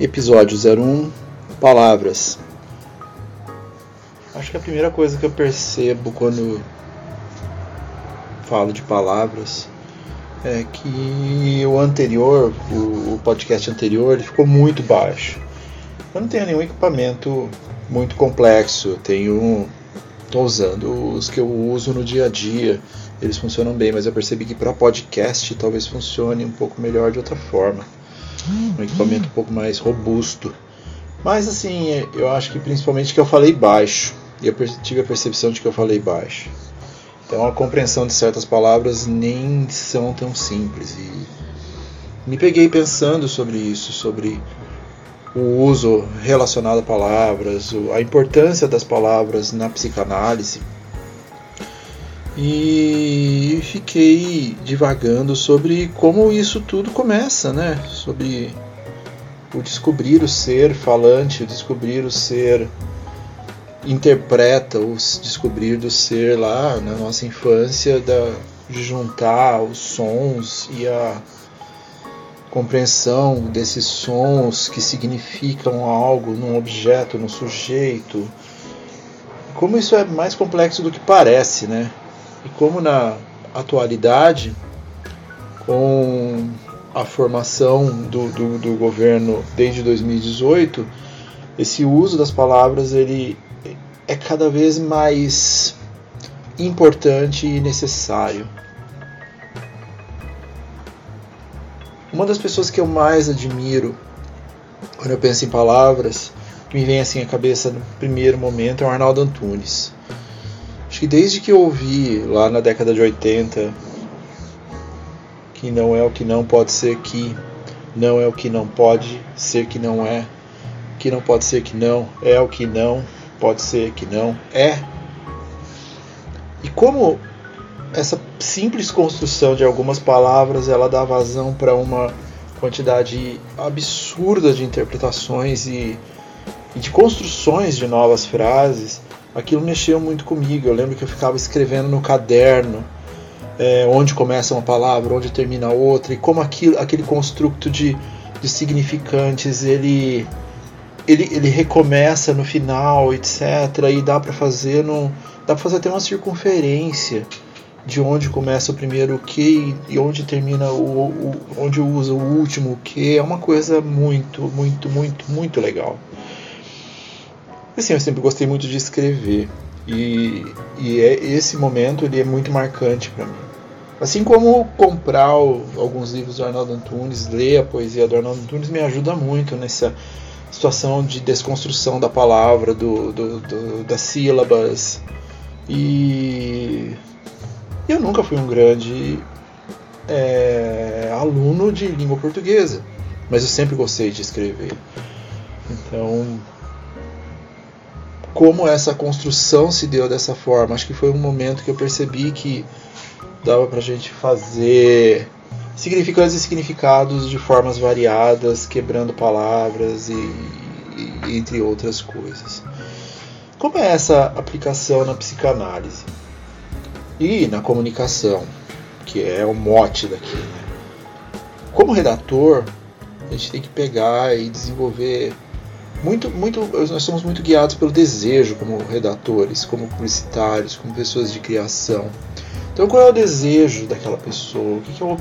Episódio 01 Palavras. Acho que a primeira coisa que eu percebo quando falo de palavras é que o anterior, o, o podcast anterior, ele ficou muito baixo. Eu não tenho nenhum equipamento muito complexo, tenho estou usando os que eu uso no dia a dia, eles funcionam bem, mas eu percebi que para podcast talvez funcione um pouco melhor de outra forma, um equipamento um pouco mais robusto. Mas assim, eu acho que principalmente que eu falei baixo, e eu tive a percepção de que eu falei baixo. Então a compreensão de certas palavras nem são tão simples. E me peguei pensando sobre isso, sobre o uso relacionado a palavras, a importância das palavras na psicanálise. E fiquei divagando sobre como isso tudo começa, né? Sobre o descobrir o ser falante, o descobrir o ser interpreta o descobrir do ser lá na nossa infância, da, de juntar os sons e a compreensão desses sons que significam algo num objeto, no sujeito. Como isso é mais complexo do que parece, né? E como na atualidade, com a formação do, do, do governo desde 2018, esse uso das palavras ele é cada vez mais importante e necessário. Uma das pessoas que eu mais admiro quando eu penso em palavras, que me vem assim à cabeça no primeiro momento, é o Arnaldo Antunes. Acho que desde que eu ouvi lá na década de 80 que não é o que não pode ser que, não é o que não pode ser que não é, que não pode ser que não, é o que não, pode ser que não, é. E como essa simples construção de algumas palavras ela dá vazão para uma quantidade absurda de interpretações e, e, de construções de novas frases, aquilo mexeu muito comigo. Eu lembro que eu ficava escrevendo no caderno é, onde começa uma palavra, onde termina outra, e como aquilo, aquele construto de, de significantes ele ele, ele recomeça no final, etc. E dá para fazer dá para fazer até uma circunferência de onde começa o primeiro que e onde termina o, o onde usa o último que é uma coisa muito muito muito muito legal assim eu sempre gostei muito de escrever e, e é, esse momento ele é muito marcante para mim assim como comprar o, alguns livros do Arnaldo Antunes ler a poesia do Arnaldo Antunes me ajuda muito nessa situação de desconstrução da palavra, do, do, do, das sílabas. E eu nunca fui um grande é, aluno de língua portuguesa, mas eu sempre gostei de escrever. Então, como essa construção se deu dessa forma, acho que foi um momento que eu percebi que dava pra gente fazer significantes e significados de formas variadas, quebrando palavras e, e, entre outras coisas. Como é essa aplicação na psicanálise e na comunicação, que é o mote daqui? Né? Como redator, a gente tem que pegar e desenvolver muito, muito, nós somos muito guiados pelo desejo como redatores, como publicitários, como pessoas de criação. Então, qual é o desejo daquela pessoa? O que, é o,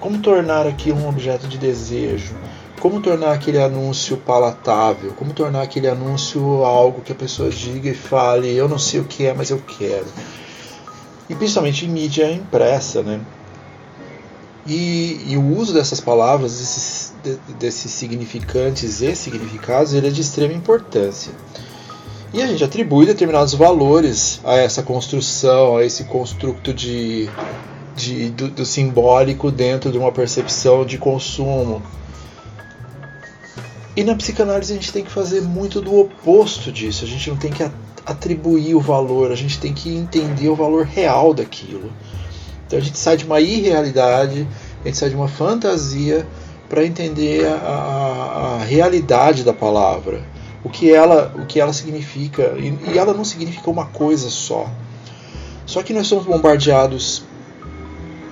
como tornar aquilo um objeto de desejo? Como tornar aquele anúncio palatável? Como tornar aquele anúncio algo que a pessoa diga e fale: Eu não sei o que é, mas eu quero. E principalmente em mídia impressa, né? E, e, o uso dessas palavras, desses, significantes e significados, ele é de extrema importância. E a gente atribui determinados valores a essa construção, a esse construto de, de do, do, simbólico dentro de uma percepção de consumo. E na psicanálise a gente tem que fazer muito do oposto disso. A gente não tem que atribuir o valor, a gente tem que entender o valor real daquilo. Então a gente sai de uma irrealidade, a gente sai de uma fantasia para entender a, a, a, realidade da palavra, o que ela, o que ela significa. E, e ela não significa uma coisa só. Só que nós somos bombardeados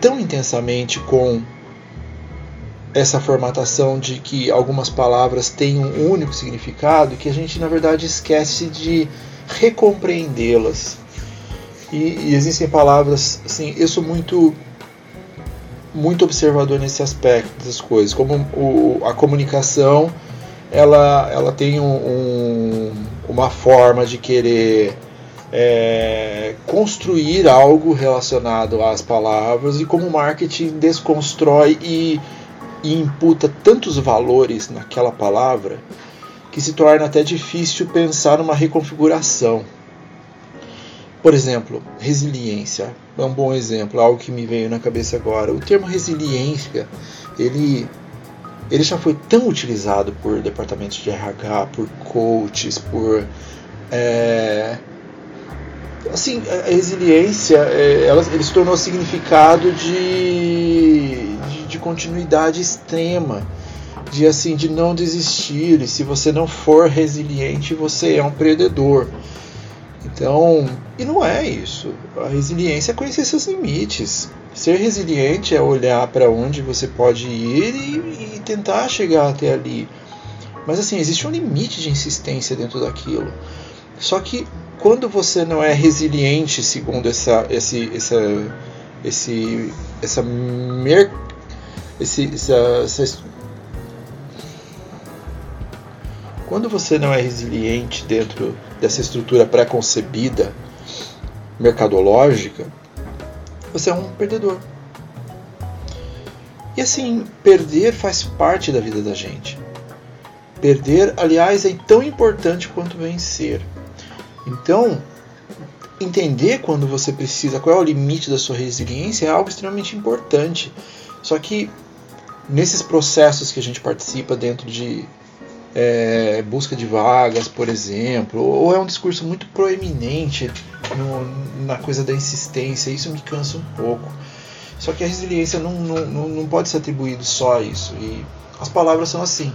tão intensamente com essa formatação de que algumas palavras têm um único significado que a gente na verdade esquece de recompreendê-las. E, e, existem palavras, assim, eu sou muito muito observador nesse aspecto das coisas, como o, a comunicação ela, ela tem um, um, uma forma de querer é, construir algo relacionado às palavras e como o marketing desconstrói e, e imputa tantos valores naquela palavra que se torna até difícil pensar numa reconfiguração. Por exemplo, resiliência é um bom exemplo, algo que me veio na cabeça agora. O termo resiliência, ele ele já foi tão utilizado por departamentos de RH, por coaches, por é, assim, a resiliência, é, ela, ele se tornou significado de, de, de, continuidade extrema, de assim, de não desistir. E se você não for resiliente, você é um perdedor. Então, e não é isso. A resiliência é conhecer seus limites. Ser resiliente é olhar para onde você pode ir e, e tentar chegar até ali. Mas assim, existe um limite de insistência dentro daquilo. Só que quando você não é resiliente, segundo essa, esse, essa, esse, essa, mer, esse, essa, essa, quando você não é resiliente dentro dessa estrutura pré-concebida mercadológica, você é um perdedor. E assim, perder faz parte da vida da gente. Perder, aliás, é tão importante quanto vencer. Então, entender quando você precisa, qual é o limite da sua resiliência é algo extremamente importante. Só que nesses processos que a gente participa dentro de é, busca de vagas, por exemplo, ou é um discurso muito proeminente no, na coisa da insistência, isso me cansa um pouco. Só que a resiliência não, não, não pode ser atribuído só a isso. E as palavras são assim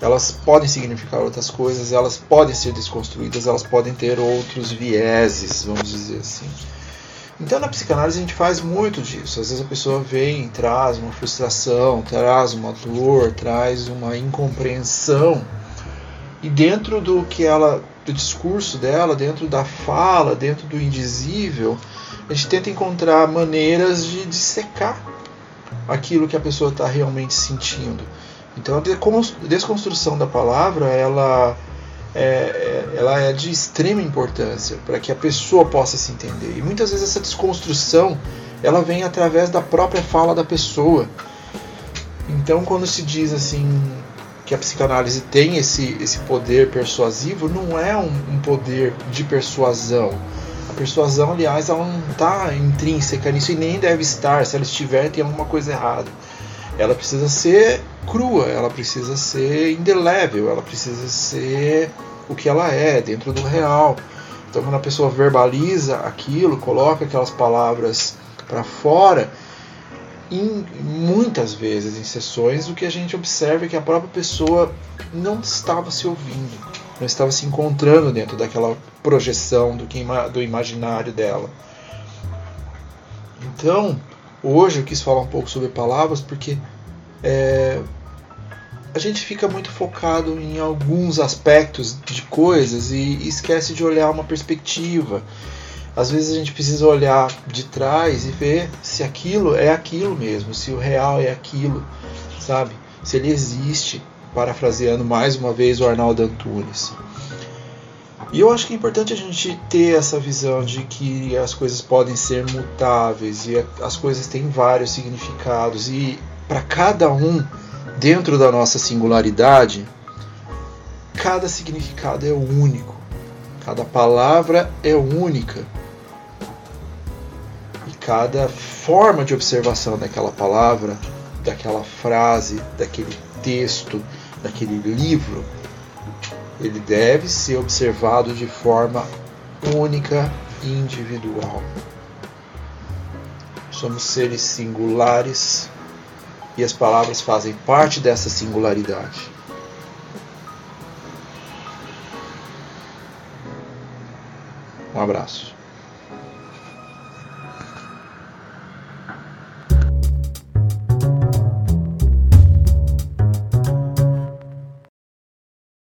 elas podem significar outras coisas, elas podem ser desconstruídas, elas podem ter outros vieses, vamos dizer assim. Então na psicanálise a gente faz muito disso. Às vezes a pessoa vem, traz uma frustração, traz uma dor, traz uma incompreensão. E dentro do que ela, do discurso dela, dentro da fala, dentro do indizível, a gente tenta encontrar maneiras de dissecar aquilo que a pessoa está realmente sentindo. Então a desconstrução da palavra ela é, é, ela é de extrema importância para que a pessoa possa se entender. E muitas vezes essa desconstrução ela vem através da própria fala da pessoa. Então quando se diz assim que a psicanálise tem esse, esse poder persuasivo, não é um, um poder de persuasão. A persuasão, aliás, ela não está intrínseca nisso e nem deve estar. Se ela estiver, tem alguma coisa errada ela precisa ser crua, ela precisa ser indelével, ela precisa ser o que ela é, dentro do real. Então, quando a pessoa verbaliza aquilo, coloca aquelas palavras para fora, em, muitas vezes em sessões, o que a gente observa é que a própria pessoa não estava se ouvindo, não estava se encontrando dentro daquela projeção do, que, do imaginário dela. Então, Hoje eu quis falar um pouco sobre palavras porque é, a gente fica muito focado em alguns aspectos de coisas e esquece de olhar uma perspectiva. Às vezes a gente precisa olhar de trás e ver se aquilo é aquilo mesmo, se o real é aquilo, sabe? Se ele existe, parafraseando mais uma vez o Arnaldo Antunes. E eu acho que é importante a gente ter essa visão de que as coisas podem ser mutáveis e as coisas têm vários significados e para cada um dentro da nossa singularidade, cada significado é único. Cada palavra é única. E cada forma de observação daquela palavra, daquela frase, daquele texto, daquele livro, ele deve ser observado de forma única e individual. Somos seres singulares e as palavras fazem parte dessa singularidade. Um abraço.